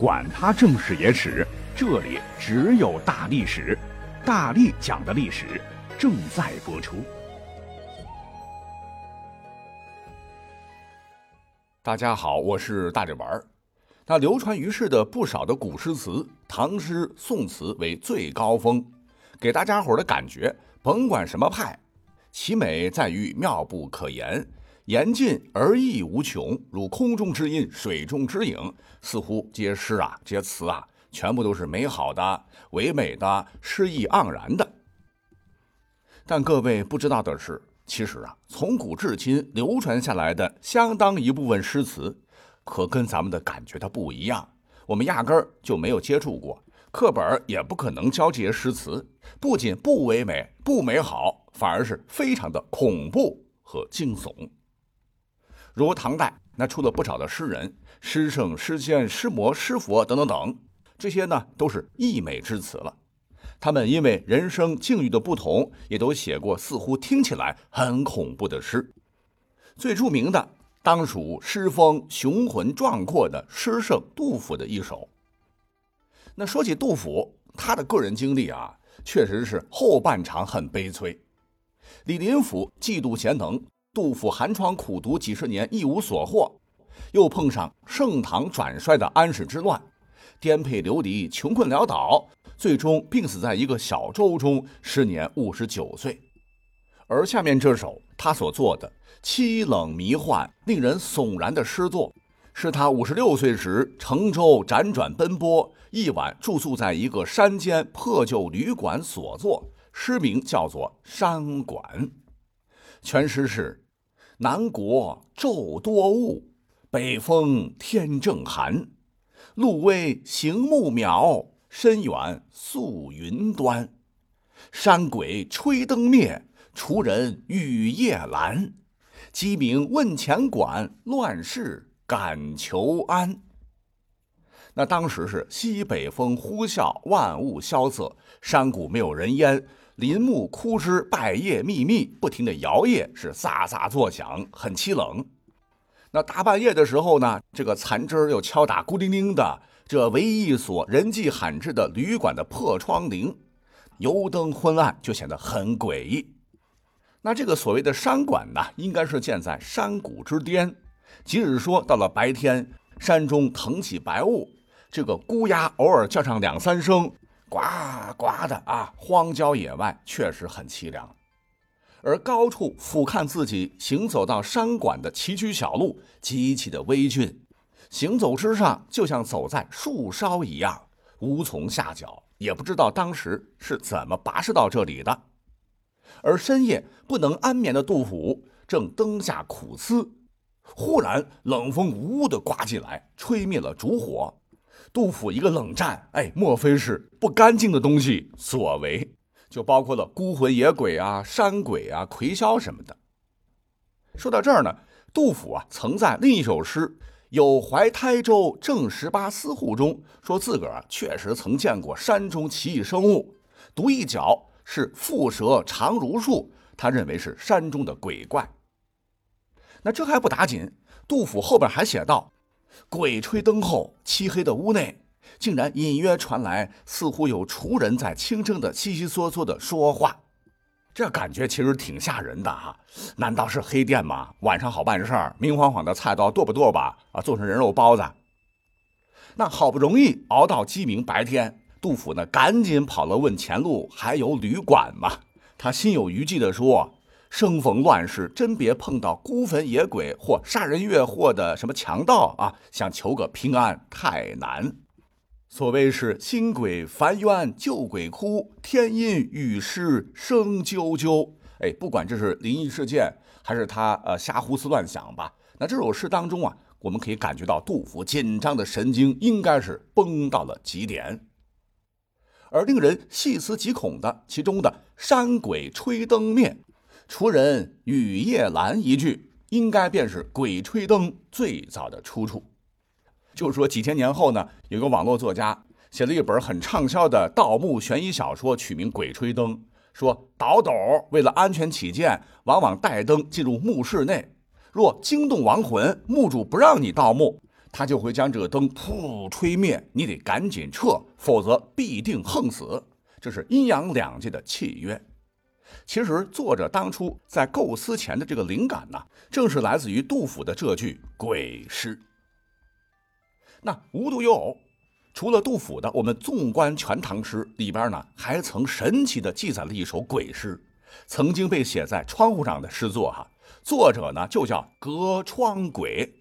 管他正史野史，这里只有大历史，大力讲的历史正在播出。大家好，我是大力丸儿。那流传于世的不少的古诗词，唐诗、宋词为最高峰，给大家伙的感觉，甭管什么派，其美在于妙不可言。言尽而意无穷，如空中之音，水中之影，似乎这些诗啊，这些词啊，全部都是美好的、唯美的、诗意盎然的。但各位不知道的是，其实啊，从古至今流传下来的相当一部分诗词，可跟咱们的感觉它不一样。我们压根儿就没有接触过，课本也不可能教这些诗词。不仅不唯美、不美好，反而是非常的恐怖和惊悚。如唐代，那出了不少的诗人，诗圣、诗仙、诗魔、诗佛等等等，这些呢都是溢美之词了。他们因为人生境遇的不同，也都写过似乎听起来很恐怖的诗。最著名的当属诗风雄浑壮阔的诗圣杜甫的一首。那说起杜甫，他的个人经历啊，确实是后半场很悲催。李林甫嫉妒贤能。杜甫寒窗苦读几十年一无所获，又碰上盛唐转衰的安史之乱，颠沛流离，穷困潦倒，最终病死在一个小舟中，时年五十九岁。而下面这首他所作的凄冷迷幻、令人悚然的诗作，是他五十六岁时乘舟辗转奔波，一晚住宿在一个山间破旧旅馆所作，诗名叫做《山馆》。全诗是：南国昼多雾，北风天正寒。路微行木渺，深远宿云端。山鬼吹灯灭，滁人雨夜阑。鸡鸣问前馆，乱世感求安。那当时是西北风呼啸，万物萧瑟，山谷没有人烟。林木枯枝败叶密密，不停的摇曳，是飒飒作响，很凄冷。那大半夜的时候呢，这个残枝又敲打孤零零的这唯一一所人迹罕至的旅馆的破窗棂，油灯昏暗，就显得很诡异。那这个所谓的山馆呢，应该是建在山谷之巅。即使说到了白天，山中腾起白雾，这个孤鸦偶尔叫上两三声。呱呱的啊！荒郊野外确实很凄凉，而高处俯瞰自己行走到山馆的崎岖小路，极其的微峻，行走之上就像走在树梢一样，无从下脚，也不知道当时是怎么跋涉到这里的。而深夜不能安眠的杜甫正灯下苦思，忽然冷风呜呜的刮进来，吹灭了烛火。杜甫一个冷战，哎，莫非是不干净的东西所为？就包括了孤魂野鬼啊、山鬼啊、魁霄什么的。说到这儿呢，杜甫啊，曾在另一首诗《有怀台州正十八思户》中，说自个儿确实曾见过山中奇异生物，独一角是蝮蛇长如树，他认为是山中的鬼怪。那这还不打紧，杜甫后边还写道。鬼吹灯后，漆黑的屋内，竟然隐约传来似乎有厨人在轻声的悉悉嗦嗦的说话，这感觉其实挺吓人的哈。难道是黑店吗？晚上好办事儿，明晃晃的菜刀剁吧剁吧啊，做成人肉包子。那好不容易熬到鸡鸣白天，杜甫呢赶紧跑了问前路还有旅馆吗？他心有余悸的说。生逢乱世，真别碰到孤坟野鬼或杀人越货的什么强盗啊！想求个平安太难。所谓是新鬼烦冤旧鬼哭，天阴雨湿声啾啾。哎，不管这是灵异事件，还是他呃瞎胡思乱想吧。那这首诗当中啊，我们可以感觉到杜甫紧张的神经应该是绷到了极点。而令人细思极恐的，其中的“山鬼吹灯灭”。除人雨夜阑一句，应该便是《鬼吹灯》最早的出处。就是说几千年后呢，有个网络作家写了一本很畅销的盗墓悬疑小说，取名《鬼吹灯》。说倒斗为了安全起见，往往带灯进入墓室内，若惊动亡魂，墓主不让你盗墓，他就会将这个灯噗吹灭，你得赶紧撤，否则必定横死。这是阴阳两界的契约。其实作者当初在构思前的这个灵感呢，正是来自于杜甫的这句鬼诗。那无独有偶，除了杜甫的，我们纵观《全唐诗》里边呢，还曾神奇的记载了一首鬼诗，曾经被写在窗户上的诗作哈，作者呢就叫隔窗鬼。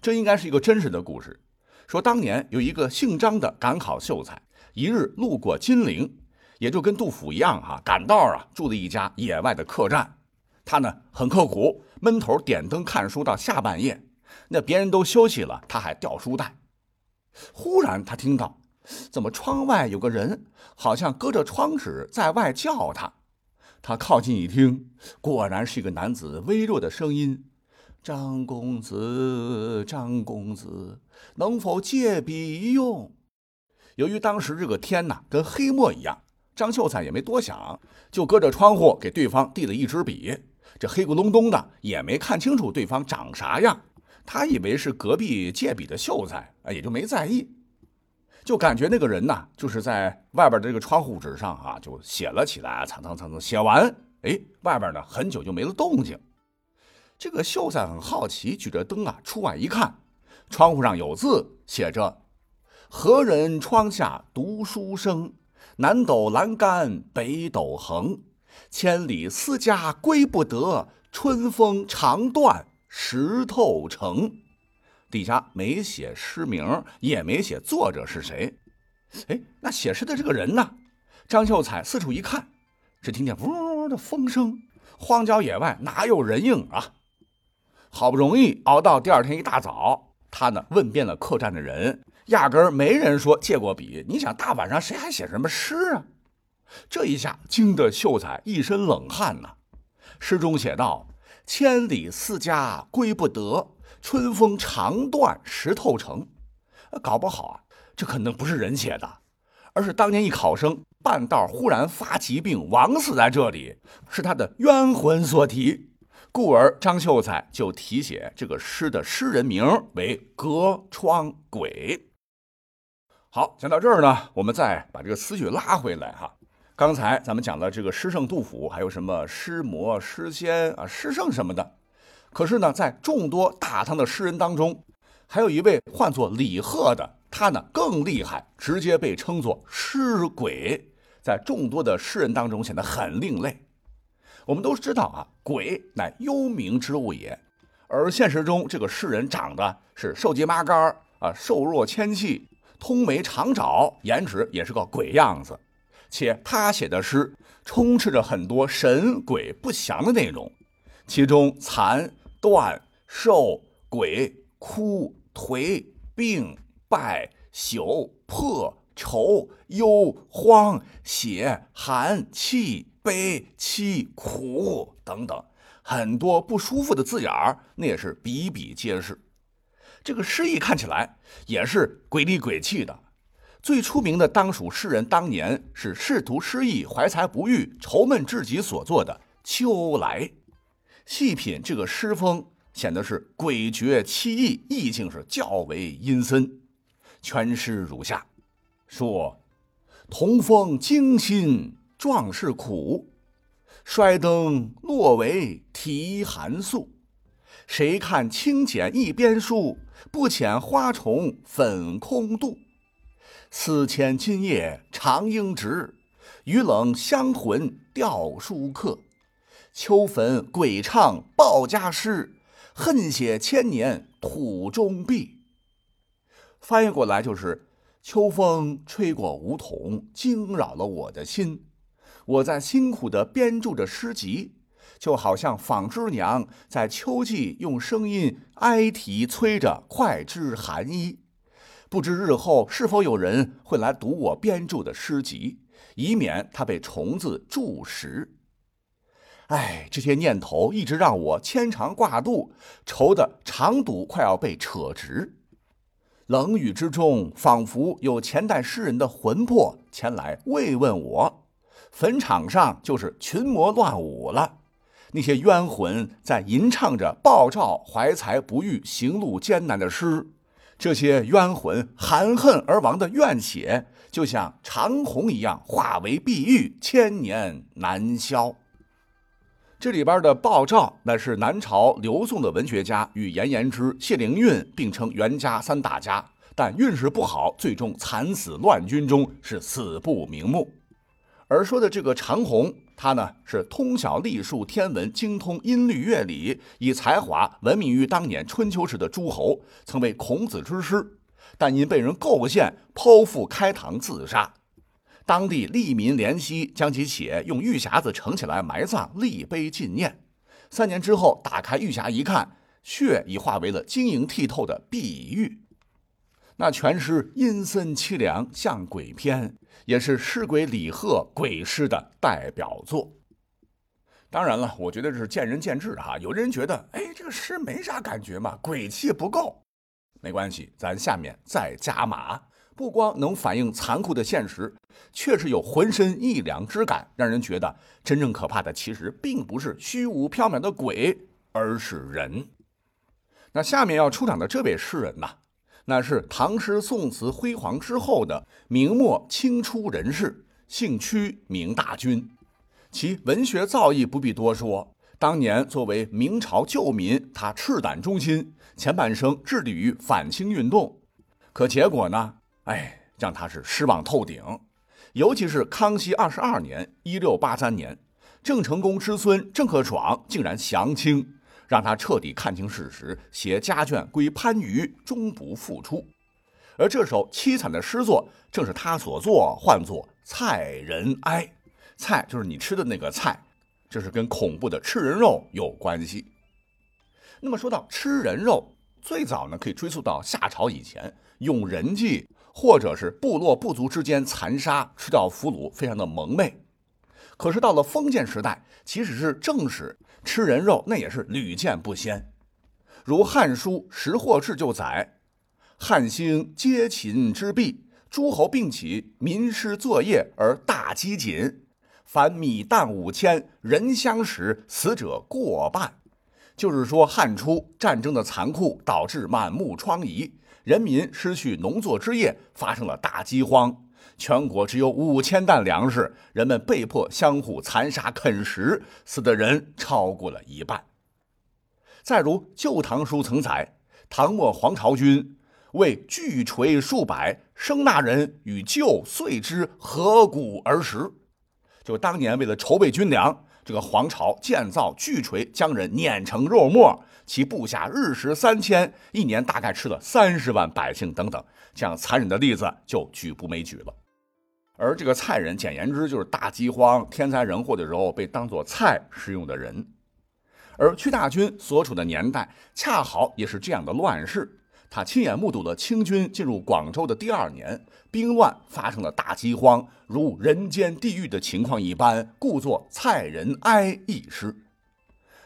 这应该是一个真实的故事。说当年有一个姓张的赶考秀才，一日路过金陵，也就跟杜甫一样哈，赶道啊，住了一家野外的客栈。他呢很刻苦，闷头点灯看书到下半夜。那别人都休息了，他还掉书袋。忽然他听到，怎么窗外有个人，好像隔着窗纸在外叫他。他靠近一听，果然是一个男子微弱的声音。张公子，张公子，能否借笔一用？由于当时这个天呐跟黑墨一样，张秀才也没多想，就隔着窗户给对方递了一支笔。这黑咕隆咚的，也没看清楚对方长啥样。他以为是隔壁借笔的秀才，啊，也就没在意。就感觉那个人呐，就是在外边的这个窗户纸上啊，就写了起来，蹭蹭蹭蹭写完，哎，外边呢很久就没了动静。这个秀才很好奇，举着灯啊出外一看，窗户上有字写着：“何人窗下读书声？南斗阑干北斗横，千里思家归不得。春风长断石头城。”底下没写诗名，也没写作者是谁。哎，那写诗的这个人呢？张秀才四处一看，只听见呜的风声，荒郊野外哪有人影啊？好不容易熬到第二天一大早，他呢问遍了客栈的人，压根儿没人说借过笔。你想大晚上谁还写什么诗啊？这一下惊得秀才一身冷汗呐。诗中写道：“千里思家归不得，春风长断石头城。”搞不好啊，这可能不是人写的，而是当年一考生半道忽然发疾病枉死在这里，是他的冤魂所题。故而张秀才就题写这个诗的诗人名为隔窗鬼。好，讲到这儿呢，我们再把这个思绪拉回来哈。刚才咱们讲了这个诗圣杜甫，还有什么诗魔、诗仙啊、诗圣什么的。可是呢，在众多大唐的诗人当中，还有一位唤作李贺的，他呢更厉害，直接被称作诗鬼，在众多的诗人当中显得很另类。我们都知道啊，鬼乃幽冥之物也，而现实中这个诗人长得是瘦鸡麻杆啊，瘦弱纤细，通眉长爪，颜值也是个鬼样子。且他写的诗充斥着很多神鬼不祥的内容，其中残、断、瘦、鬼、枯、颓、病、败、朽、破、愁、忧、荒、血、寒、气。悲凄苦等等，很多不舒服的字眼儿，那也是比比皆是。这个诗意看起来也是鬼里鬼气的。最出名的当属诗人当年是仕途失意、怀才不遇、愁闷至极所作的《秋来》。细品这个诗风，显得是诡谲凄异，意境是较为阴森。全诗如下：说，同风惊心。壮士苦，衰灯落为啼寒宿。谁看清简一边书，不遣花重粉空度。思牵今夜长应直，雨冷香魂吊书客。秋坟鬼唱报家诗，恨写千年土中碧。翻译过来就是：秋风吹过梧桐，惊扰了我的心。我在辛苦地编著着诗集，就好像纺织娘在秋季用声音哀啼催着快织寒衣。不知日后是否有人会来读我编著的诗集，以免它被虫子蛀食。哎，这些念头一直让我牵肠挂肚，愁得肠肚快要被扯直。冷雨之中，仿佛有前代诗人的魂魄前来慰问我。坟场上就是群魔乱舞了，那些冤魂在吟唱着鲍照怀才不遇、行路艰难的诗，这些冤魂含恨而亡的怨血，就像长虹一样化为碧玉，千年难消。这里边的鲍照，那是南朝刘宋的文学家，与颜延之、谢灵运并称袁家三大家，但运势不好，最终惨死乱军中，是死不瞑目。而说的这个长虹。他呢是通晓历数天文，精通音律乐理，以才华闻名于当年春秋时的诸侯，曾为孔子之师，但因被人构陷，剖腹开膛自杀。当地利民怜惜，将其血用玉匣子盛起来埋葬，立碑纪念。三年之后，打开玉匣一看，血已化为了晶莹剔透的碧玉。那全诗阴森凄凉，像鬼片，也是诗鬼李贺鬼诗的代表作。当然了，我觉得这是见仁见智哈。有的人觉得，哎，这个诗没啥感觉嘛，鬼气不够。没关系，咱下面再加码，不光能反映残酷的现实，确实有浑身一凉之感，让人觉得真正可怕的其实并不是虚无缥缈的鬼，而是人。那下面要出场的这位诗人呐。那是唐诗宋词辉煌之后的明末清初人士，姓屈名大军，其文学造诣不必多说。当年作为明朝旧民，他赤胆忠心，前半生致力于反清运动，可结果呢？哎，让他是失望透顶。尤其是康熙二十二年（一六八三年），郑成功之孙郑克爽竟然降清。让他彻底看清事实，携家眷归番禺，终不复出。而这首凄惨的诗作正是他所作，唤作《菜人哀》。菜就是你吃的那个菜，这是跟恐怖的吃人肉有关系。那么说到吃人肉，最早呢可以追溯到夏朝以前，用人计或者是部落部族之间残杀吃掉俘虏，非常的蒙昧。可是到了封建时代，即使是正史。吃人肉那也是屡见不鲜，如《汉书·识货志》就载：“汉兴皆秦之弊，诸侯并起，民师作业而大饥馑，凡米担五千，人相食，死者过半。”就是说，汉初战争的残酷导致满目疮痍，人民失去农作之业，发生了大饥荒。全国只有五千担粮食，人们被迫相互残杀啃食，死的人超过了一半。再如《旧唐书》曾载，唐末黄巢军为巨锤数百，生纳人与旧遂之合谷而食。就当年为了筹备军粮，这个黄巢建造巨锤，将人碾成肉末，其部下日食三千，一年大概吃了三十万百姓等等，这样残忍的例子就举不枚举了。而这个菜人，简言之就是大饥荒、天灾人祸的时候被当做菜食用的人。而屈大军所处的年代，恰好也是这样的乱世。他亲眼目睹了清军进入广州的第二年，兵乱发生了大饥荒，如人间地狱的情况一般，故作《菜人哀》一诗。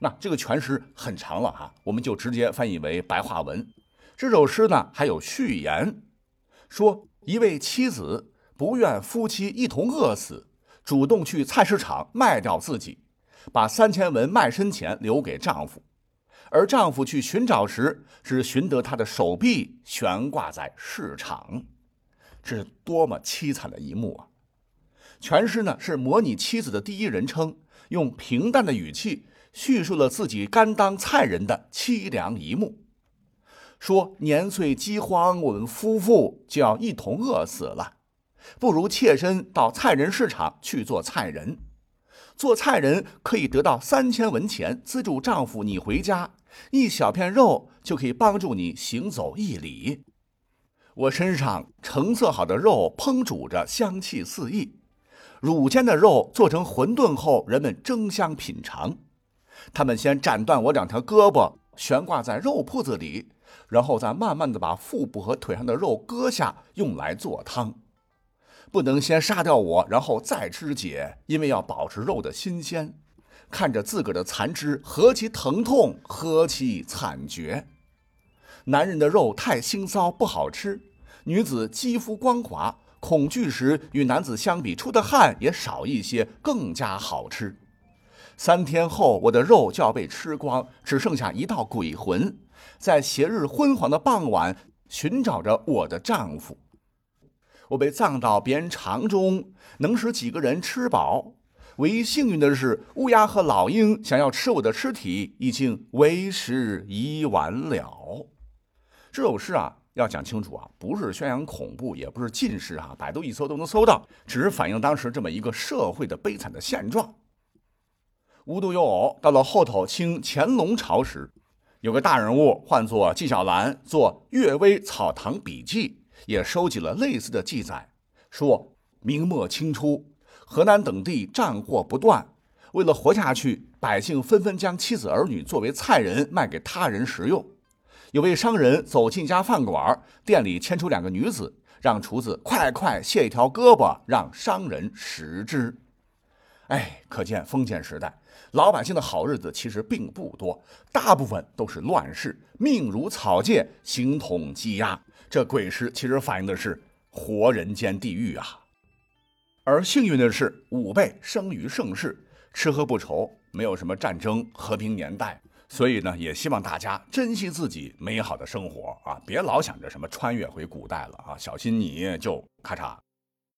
那这个全诗很长了哈，我们就直接翻译为白话文。这首诗呢还有序言，说一位妻子。不愿夫妻一同饿死，主动去菜市场卖掉自己，把三千文卖身钱留给丈夫，而丈夫去寻找时，只寻得她的手臂悬挂在市场，这是多么凄惨的一幕啊！全诗呢是模拟妻子的第一人称，用平淡的语气叙述了自己甘当菜人的凄凉一幕，说年岁饥荒，我们夫妇就要一同饿死了。不如妾身到菜人市场去做菜人，做菜人可以得到三千文钱资助丈夫你回家，一小片肉就可以帮助你行走一里。我身上成色好的肉烹煮着，香气四溢。乳尖的肉做成馄饨后，人们争相品尝。他们先斩断我两条胳膊，悬挂在肉铺子里，然后再慢慢的把腹部和腿上的肉割下，用来做汤。不能先杀掉我，然后再肢解，因为要保持肉的新鲜。看着自个儿的残肢，何其疼痛，何其惨绝！男人的肉太腥臊不好吃，女子肌肤光滑，恐惧时与男子相比出的汗也少一些，更加好吃。三天后，我的肉就要被吃光，只剩下一道鬼魂，在斜日昏黄的傍晚寻找着我的丈夫。我被葬到别人肠中，能使几个人吃饱。唯一幸运的是，乌鸦和老鹰想要吃我的尸体，已经为时已晚了。这首诗啊，要讲清楚啊，不是宣扬恐怖，也不是禁诗啊，百度一搜都能搜到，只是反映当时这么一个社会的悲惨的现状。无独有偶，到了后头清乾隆朝时，有个大人物唤作纪晓岚，做《阅微草堂笔记》，也收集了类似的记载，说明末清初，河南等地战祸不断，为了活下去，百姓纷纷将妻子儿女作为菜人卖给他人食用。有位商人走进家饭馆，店里牵出两个女子，让厨子快快卸一条胳膊，让商人食之。哎，可见封建时代老百姓的好日子其实并不多，大部分都是乱世，命如草芥，形同鸡鸭。这鬼诗其实反映的是活人间地狱啊。而幸运的是，吾辈生于盛世，吃喝不愁，没有什么战争，和平年代。所以呢，也希望大家珍惜自己美好的生活啊，别老想着什么穿越回古代了啊，小心你就咔嚓。